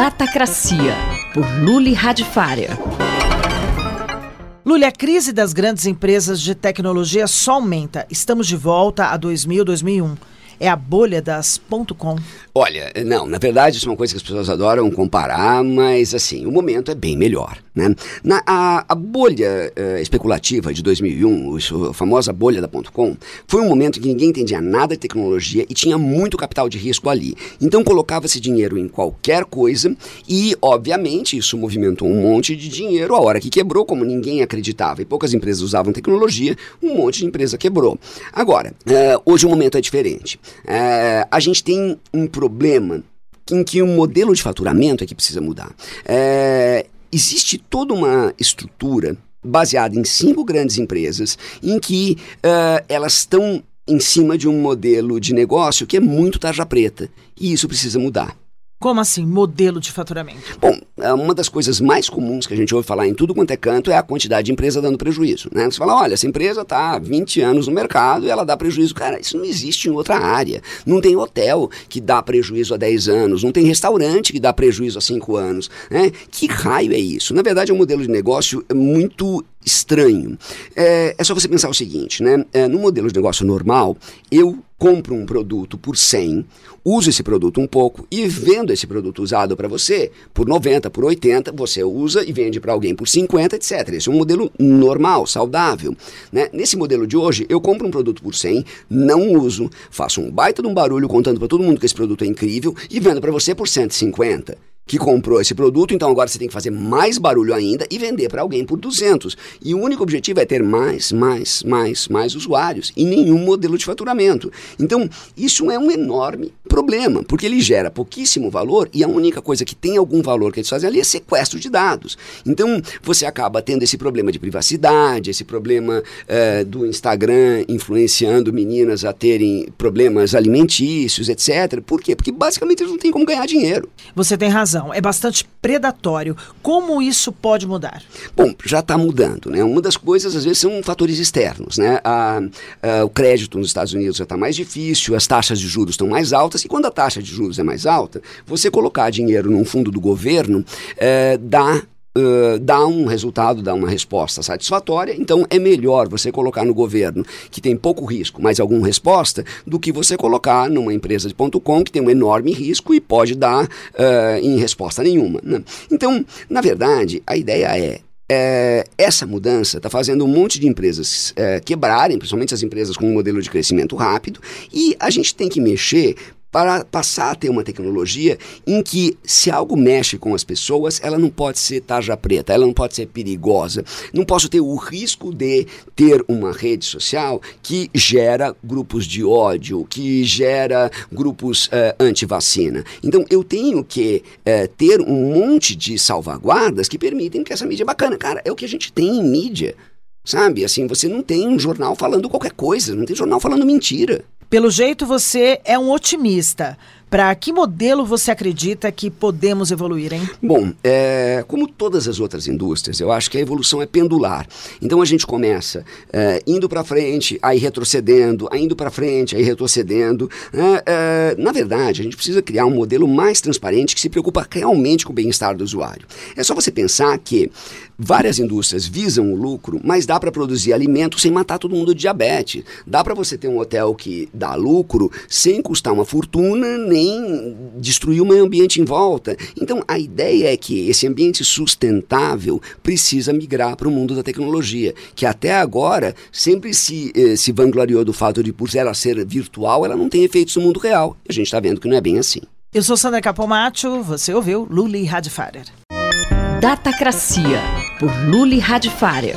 Datacracia, por Luli Radifária. Luli, a crise das grandes empresas de tecnologia só aumenta. Estamos de volta a 2000, 2001 é a bolha das .com? Olha, não, na verdade isso é uma coisa que as pessoas adoram comparar, mas assim, o momento é bem melhor. Né? Na, a, a bolha uh, especulativa de 2001, a famosa bolha da .com, foi um momento em que ninguém entendia nada de tecnologia e tinha muito capital de risco ali. Então colocava-se dinheiro em qualquer coisa e, obviamente, isso movimentou um monte de dinheiro. A hora que quebrou, como ninguém acreditava e poucas empresas usavam tecnologia, um monte de empresa quebrou. Agora, uh, hoje o momento é diferente. É, a gente tem um problema em que o modelo de faturamento é que precisa mudar. É, existe toda uma estrutura baseada em cinco grandes empresas em que uh, elas estão em cima de um modelo de negócio que é muito tarja preta e isso precisa mudar. Como assim, modelo de faturamento? Bom, é uma das coisas mais comuns que a gente ouve falar em tudo quanto é canto é a quantidade de empresa dando prejuízo. Né? Você fala, olha, essa empresa está há 20 anos no mercado e ela dá prejuízo. Cara, isso não existe em outra área. Não tem hotel que dá prejuízo há 10 anos, não tem restaurante que dá prejuízo há 5 anos. Né? Que raio é isso? Na verdade, é um modelo de negócio muito estranho. É, é só você pensar o seguinte, né? É, no modelo de negócio normal, eu compro um produto por 100, uso esse produto um pouco e vendo esse produto usado para você por 90, por 80, você usa e vende para alguém por 50, etc. Esse é um modelo normal, saudável. Né? Nesse modelo de hoje, eu compro um produto por 100, não uso, faço um baita de um barulho contando para todo mundo que esse produto é incrível e vendo para você por 150 que comprou esse produto, então agora você tem que fazer mais barulho ainda e vender para alguém por 200. E o único objetivo é ter mais, mais, mais, mais usuários e nenhum modelo de faturamento. Então, isso é um enorme problema, porque ele gera pouquíssimo valor e a única coisa que tem algum valor que eles fazem ali é sequestro de dados. Então, você acaba tendo esse problema de privacidade, esse problema é, do Instagram influenciando meninas a terem problemas alimentícios, etc. Por quê? Porque basicamente eles não têm como ganhar dinheiro. Você tem razão é bastante predatório. Como isso pode mudar? Bom, já está mudando. Né? Uma das coisas, às vezes, são fatores externos. Né? A, a, o crédito nos Estados Unidos já está mais difícil, as taxas de juros estão mais altas, e quando a taxa de juros é mais alta, você colocar dinheiro num fundo do governo é, dá Dá um resultado, dá uma resposta satisfatória, então é melhor você colocar no governo que tem pouco risco, mas alguma resposta, do que você colocar numa empresa de ponto .com que tem um enorme risco e pode dar uh, em resposta nenhuma. Né? Então, na verdade, a ideia é é, essa mudança está fazendo um monte de empresas é, quebrarem, principalmente as empresas com um modelo de crescimento rápido, e a gente tem que mexer para passar a ter uma tecnologia em que, se algo mexe com as pessoas, ela não pode ser tarja preta, ela não pode ser perigosa. Não posso ter o risco de ter uma rede social que gera grupos de ódio, que gera grupos uh, anti-vacina. Então, eu tenho que uh, ter um monte de salvaguardas que permitem que essa mídia é bacana. Cara, é o que a gente tem em mídia. Sabe? Assim, você não tem um jornal falando qualquer coisa, não tem jornal falando mentira. Pelo jeito, você é um otimista. Para que modelo você acredita que podemos evoluir, hein? Bom, é, como todas as outras indústrias, eu acho que a evolução é pendular. Então a gente começa é, indo para frente, aí retrocedendo, aí indo para frente, aí retrocedendo. É, é, na verdade, a gente precisa criar um modelo mais transparente que se preocupa realmente com o bem-estar do usuário. É só você pensar que várias indústrias visam o lucro, mas dá para produzir alimento sem matar todo mundo de diabetes. Dá para você ter um hotel que dá lucro sem custar uma fortuna, nem nem destruir o meio ambiente em volta. Então, a ideia é que esse ambiente sustentável precisa migrar para o mundo da tecnologia, que até agora sempre se, eh, se vangloriou do fato de, por ela ser virtual, ela não tem efeitos no mundo real. A gente está vendo que não é bem assim. Eu sou Sandra Capomatto, você ouviu Luli Radfarer. Datacracia, por Luli Radfarer.